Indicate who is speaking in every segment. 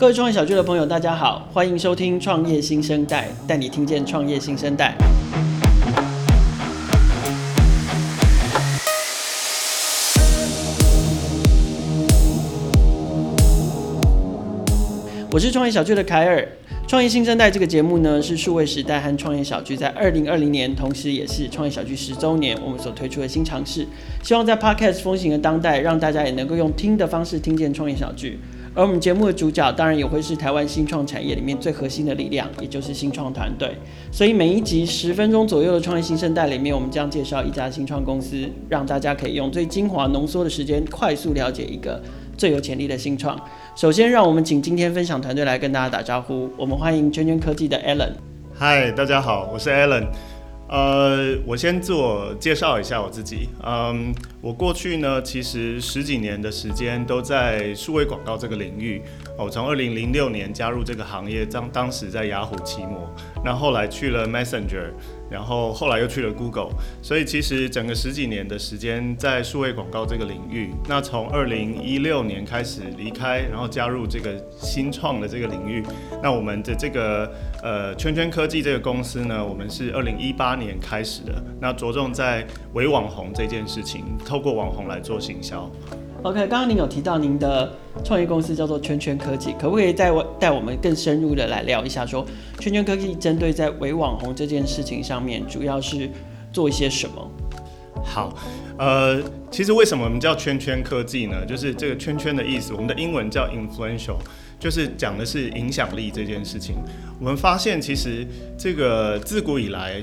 Speaker 1: 各位创业小聚的朋友，大家好，欢迎收听创业新生代，带你听见创业新生代。我是创业小聚的凯尔。创业新生代这个节目呢，是数位时代和创业小聚在二零二零年，同时也是创业小聚十周年，我们所推出的新尝试。希望在 Podcast 风行的当代，让大家也能够用听的方式听见创业小聚。而我们节目的主角，当然也会是台湾新创产业里面最核心的力量，也就是新创团队。所以每一集十分钟左右的创业新生代里面，我们将介绍一家新创公司，让大家可以用最精华浓缩的时间，快速了解一个最有潜力的新创。首先，让我们请今天分享团队来跟大家打招呼。我们欢迎圈圈科技的 Alan。
Speaker 2: 嗨，大家好，我是 Alan。呃，我先自我介绍一下我自己。嗯，我过去呢，其实十几年的时间都在数位广告这个领域。我从二零零六年加入这个行业，当当时在雅虎期末，那后来去了 Messenger。然后后来又去了 Google，所以其实整个十几年的时间在数位广告这个领域。那从二零一六年开始离开，然后加入这个新创的这个领域。那我们的这个呃圈圈科技这个公司呢，我们是二零一八年开始的。那着重在伪网红这件事情，透过网红来做行销。
Speaker 1: OK，刚刚您有提到您的创业公司叫做圈圈科技，可不可以带我带我们更深入的来聊一下说，圈圈科技针对在伪网红这件事情上面，主要是做一些什么？
Speaker 2: 好，呃，其实为什么我们叫圈圈科技呢？就是这个圈圈的意思，我们的英文叫 influential，就是讲的是影响力这件事情。我们发现其实这个自古以来，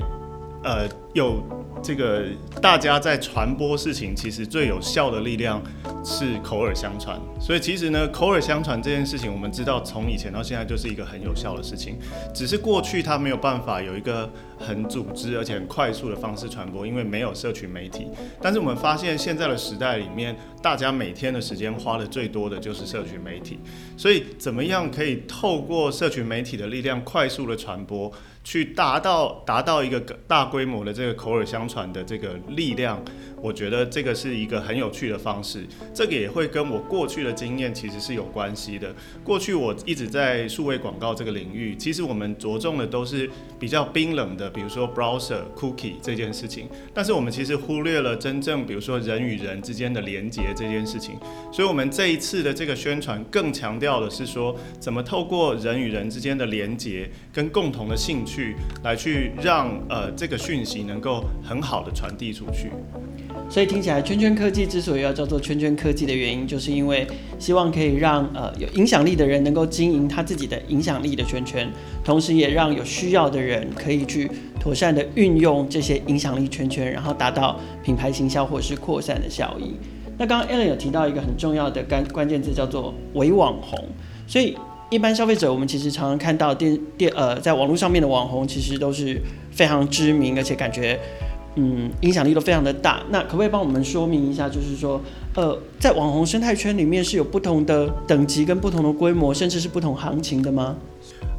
Speaker 2: 呃，有。这个大家在传播事情，其实最有效的力量是口耳相传。所以其实呢，口耳相传这件事情，我们知道从以前到现在就是一个很有效的事情。只是过去它没有办法有一个很组织而且很快速的方式传播，因为没有社群媒体。但是我们发现现在的时代里面，大家每天的时间花的最多的就是社群媒体。所以怎么样可以透过社群媒体的力量快速的传播？去达到达到一个大规模的这个口耳相传的这个力量，我觉得这个是一个很有趣的方式。这个也会跟我过去的经验其实是有关系的。过去我一直在数位广告这个领域，其实我们着重的都是比较冰冷的，比如说 browser cookie 这件事情。但是我们其实忽略了真正，比如说人与人之间的连接这件事情。所以，我们这一次的这个宣传更强调的是说，怎么透过人与人之间的连接跟共同的兴趣。去来去让呃这个讯息能够很好的传递出去，
Speaker 1: 所以听起来圈圈科技之所以要叫做圈圈科技的原因，就是因为希望可以让呃有影响力的人能够经营他自己的影响力的圈圈，同时也让有需要的人可以去妥善的运用这些影响力圈圈，然后达到品牌行销或是扩散的效益。那刚刚 Alan 有提到一个很重要的关关键字叫做伪网红，所以。一般消费者，我们其实常常看到电电呃，在网络上面的网红，其实都是非常知名，而且感觉嗯影响力都非常的大。那可不可以帮我们说明一下，就是说呃，在网红生态圈里面是有不同的等级跟不同的规模，甚至是不同行情的吗？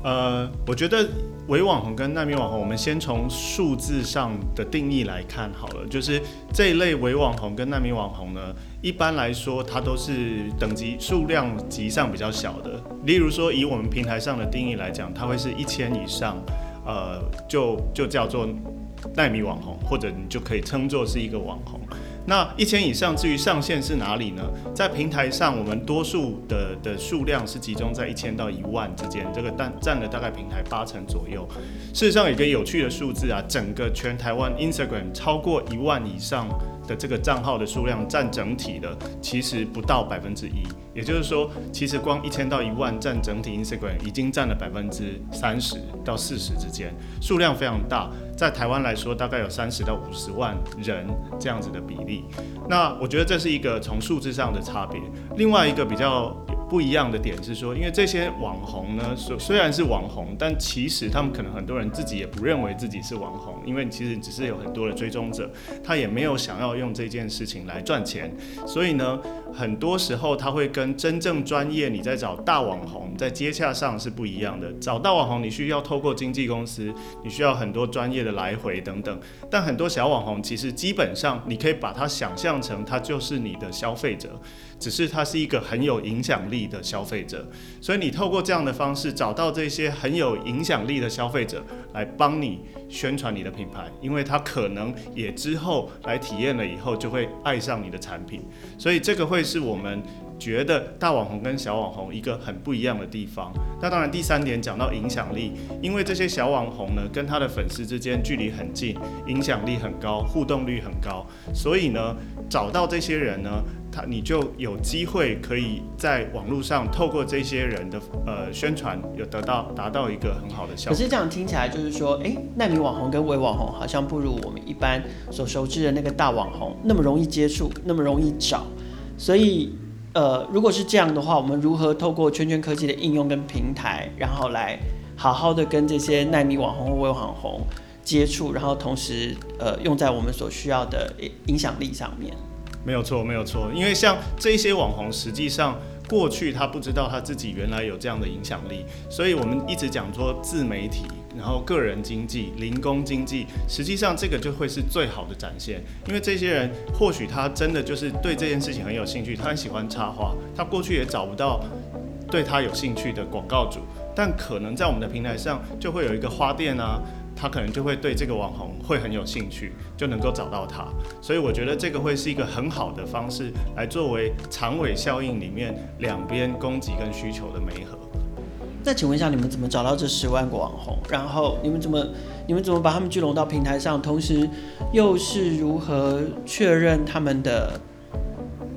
Speaker 2: 呃，我觉得伪网红跟难民网红，我们先从数字上的定义来看好了。就是这一类伪网红跟难民网红呢，一般来说它都是等级数量级上比较小的。例如说，以我们平台上的定义来讲，它会是一千以上，呃，就就叫做奈米网红，或者你就可以称作是一个网红。那一千以上，至于上限是哪里呢？在平台上，我们多数的的数量是集中在一千到一万之间，这个占占了大概平台八成左右。事实上，有一个有趣的数字啊，整个全台湾 Instagram 超过一万以上的这个账号的数量占整体的，其实不到百分之一。也就是说，其实光一千到一万占整体 Instagram 已经占了百分之三十到四十之间，数量非常大。在台湾来说，大概有三十到五十万人这样子的比例。那我觉得这是一个从数字上的差别。另外一个比较不一样的点是说，因为这些网红呢，虽虽然是网红，但其实他们可能很多人自己也不认为自己是网红，因为其实只是有很多的追踪者，他也没有想要用这件事情来赚钱。所以呢，很多时候他会跟真正专业你在找大网红在接洽上是不一样的。找大网红你需要透过经纪公司，你需要很多专业的。来回等等，但很多小网红其实基本上，你可以把它想象成他就是你的消费者，只是他是一个很有影响力。力的消费者。所以你透过这样的方式找到这些很有影响力的消费者，来帮你宣传你的品牌，因为他可能也之后来体验了以后就会爱上你的产品。所以这个会是我们。觉得大网红跟小网红一个很不一样的地方。那当然，第三点讲到影响力，因为这些小网红呢，跟他的粉丝之间距离很近，影响力很高，互动率很高，所以呢，找到这些人呢，他你就有机会可以在网络上透过这些人的呃宣传，有得到达到一个很好的效果。
Speaker 1: 可是这样听起来就是说，哎，奈米网红跟微网红好像不如我们一般所熟知的那个大网红那么容易接触，那么容易找，所以。呃，如果是这样的话，我们如何透过圈圈科技的应用跟平台，然后来好好的跟这些耐米网红或微网红接触，然后同时呃用在我们所需要的影响力上面？
Speaker 2: 没有错，没有错，因为像这些网红，实际上。过去他不知道他自己原来有这样的影响力，所以我们一直讲说自媒体，然后个人经济、零工经济，实际上这个就会是最好的展现。因为这些人或许他真的就是对这件事情很有兴趣，他很喜欢插画，他过去也找不到对他有兴趣的广告主，但可能在我们的平台上就会有一个花店啊。他可能就会对这个网红会很有兴趣，就能够找到他，所以我觉得这个会是一个很好的方式，来作为长尾效应里面两边供给跟需求的媒合。
Speaker 1: 那请问一下，你们怎么找到这十万个网红？然后你们怎么你们怎么把他们聚拢到平台上？同时又是如何确认他们的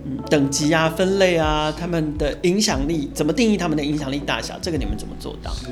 Speaker 1: 嗯等级啊、分类啊、他们的影响力？怎么定义他们的影响力大小？这个你们怎么做到？
Speaker 2: 是。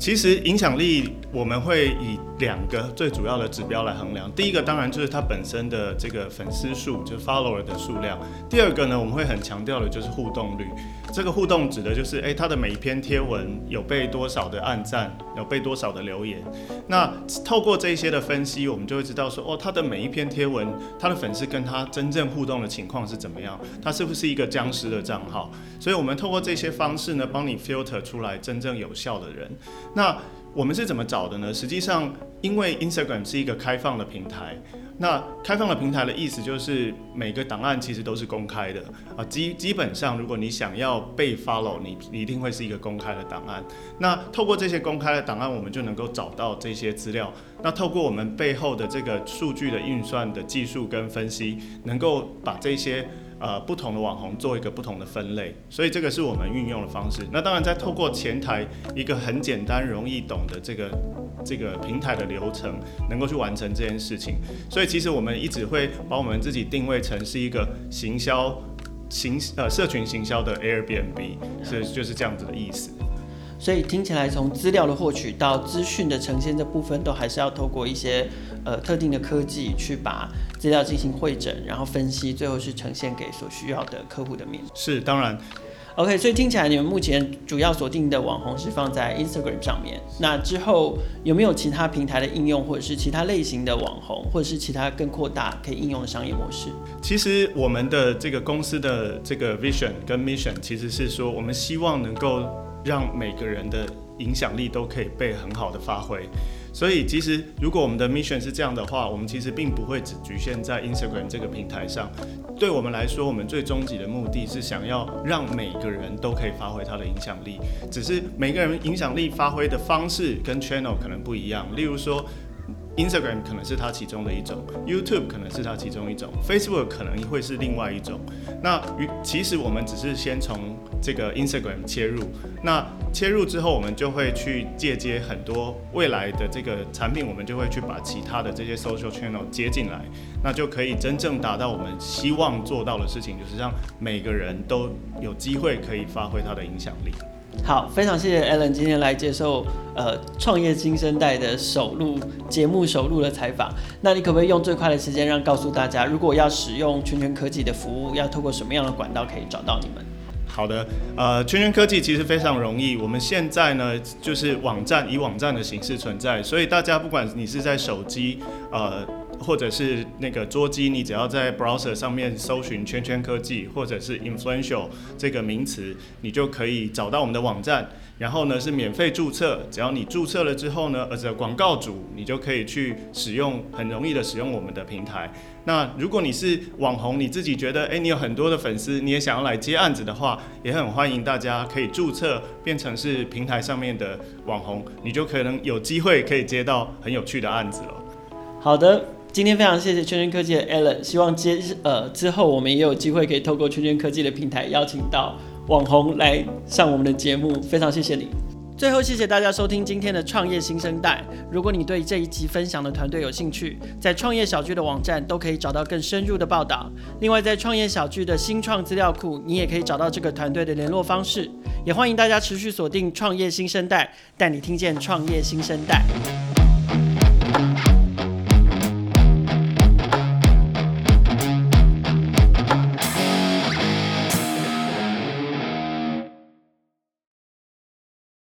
Speaker 2: 其实影响力我们会以两个最主要的指标来衡量。第一个当然就是它本身的这个粉丝数，就是 follower 的数量。第二个呢，我们会很强调的就是互动率。这个互动指的就是，诶，他的每一篇贴文有被多少的按赞，有被多少的留言。那透过这些的分析，我们就会知道说，哦，他的每一篇贴文，他的粉丝跟他真正互动的情况是怎么样？他是不是一个僵尸的账号？所以我们透过这些方式呢，帮你 filter 出来真正有效的人。那我们是怎么找的呢？实际上，因为 Instagram 是一个开放的平台，那开放的平台的意思就是每个档案其实都是公开的啊。基基本上，如果你想要被 follow，你你一定会是一个公开的档案。那透过这些公开的档案，我们就能够找到这些资料。那透过我们背后的这个数据的运算的技术跟分析，能够把这些。呃，不同的网红做一个不同的分类，所以这个是我们运用的方式。那当然，在透过前台一个很简单、容易懂的这个这个平台的流程，能够去完成这件事情。所以其实我们一直会把我们自己定位成是一个行销行呃社群行销的 Airbnb，所以就是这样子的意思。
Speaker 1: 所以听起来，从资料的获取到资讯的呈现这部分，都还是要透过一些呃特定的科技去把资料进行会诊，然后分析，最后是呈现给所需要的客户的面。
Speaker 2: 是，当然。
Speaker 1: OK，所以听起来你们目前主要锁定的网红是放在 Instagram 上面。那之后有没有其他平台的应用，或者是其他类型的网红，或者是其他更扩大可以应用的商业模式？
Speaker 2: 其实我们的这个公司的这个 vision 跟 mission 其实是说，我们希望能够。让每个人的影响力都可以被很好的发挥，所以其实如果我们的 mission 是这样的话，我们其实并不会只局限在 Instagram 这个平台上。对我们来说，我们最终极的目的是想要让每个人都可以发挥他的影响力，只是每个人影响力发挥的方式跟 channel 可能不一样。例如说。Instagram 可能是它其中的一种，YouTube 可能是它其中一种，Facebook 可能会是另外一种。那其实我们只是先从这个 Instagram 切入，那切入之后，我们就会去借接很多未来的这个产品，我们就会去把其他的这些 social channel 接进来，那就可以真正达到我们希望做到的事情，就是让每个人都有机会可以发挥他的影响力。
Speaker 1: 好，非常谢谢 Alan 今天来接受呃创业新生代的首录节目首录的采访。那你可不可以用最快的时间让告诉大家，如果要使用圈圈科技的服务，要透过什么样的管道可以找到你们？
Speaker 2: 好的，呃，圈圈科技其实非常容易。我们现在呢，就是网站以网站的形式存在，所以大家不管你是在手机，呃。或者是那个桌机，你只要在 browser 上面搜寻“圈圈科技”或者是 “influential” 这个名词，你就可以找到我们的网站。然后呢，是免费注册，只要你注册了之后呢，而且广告主，你就可以去使用，很容易的使用我们的平台。那如果你是网红，你自己觉得，诶，你有很多的粉丝，你也想要来接案子的话，也很欢迎大家可以注册变成是平台上面的网红，你就可能有机会可以接到很有趣的案子了。
Speaker 1: 好的，今天非常谢谢圈圈科技的 Alan，希望接呃之后我们也有机会可以透过圈圈科技的平台邀请到。网红来上我们的节目，非常谢谢你。最后，谢谢大家收听今天的创业新生代。如果你对这一集分享的团队有兴趣，在创业小聚的网站都可以找到更深入的报道。另外，在创业小聚的新创资料库，你也可以找到这个团队的联络方式。也欢迎大家持续锁定创业新生代，带你听见创业新生代。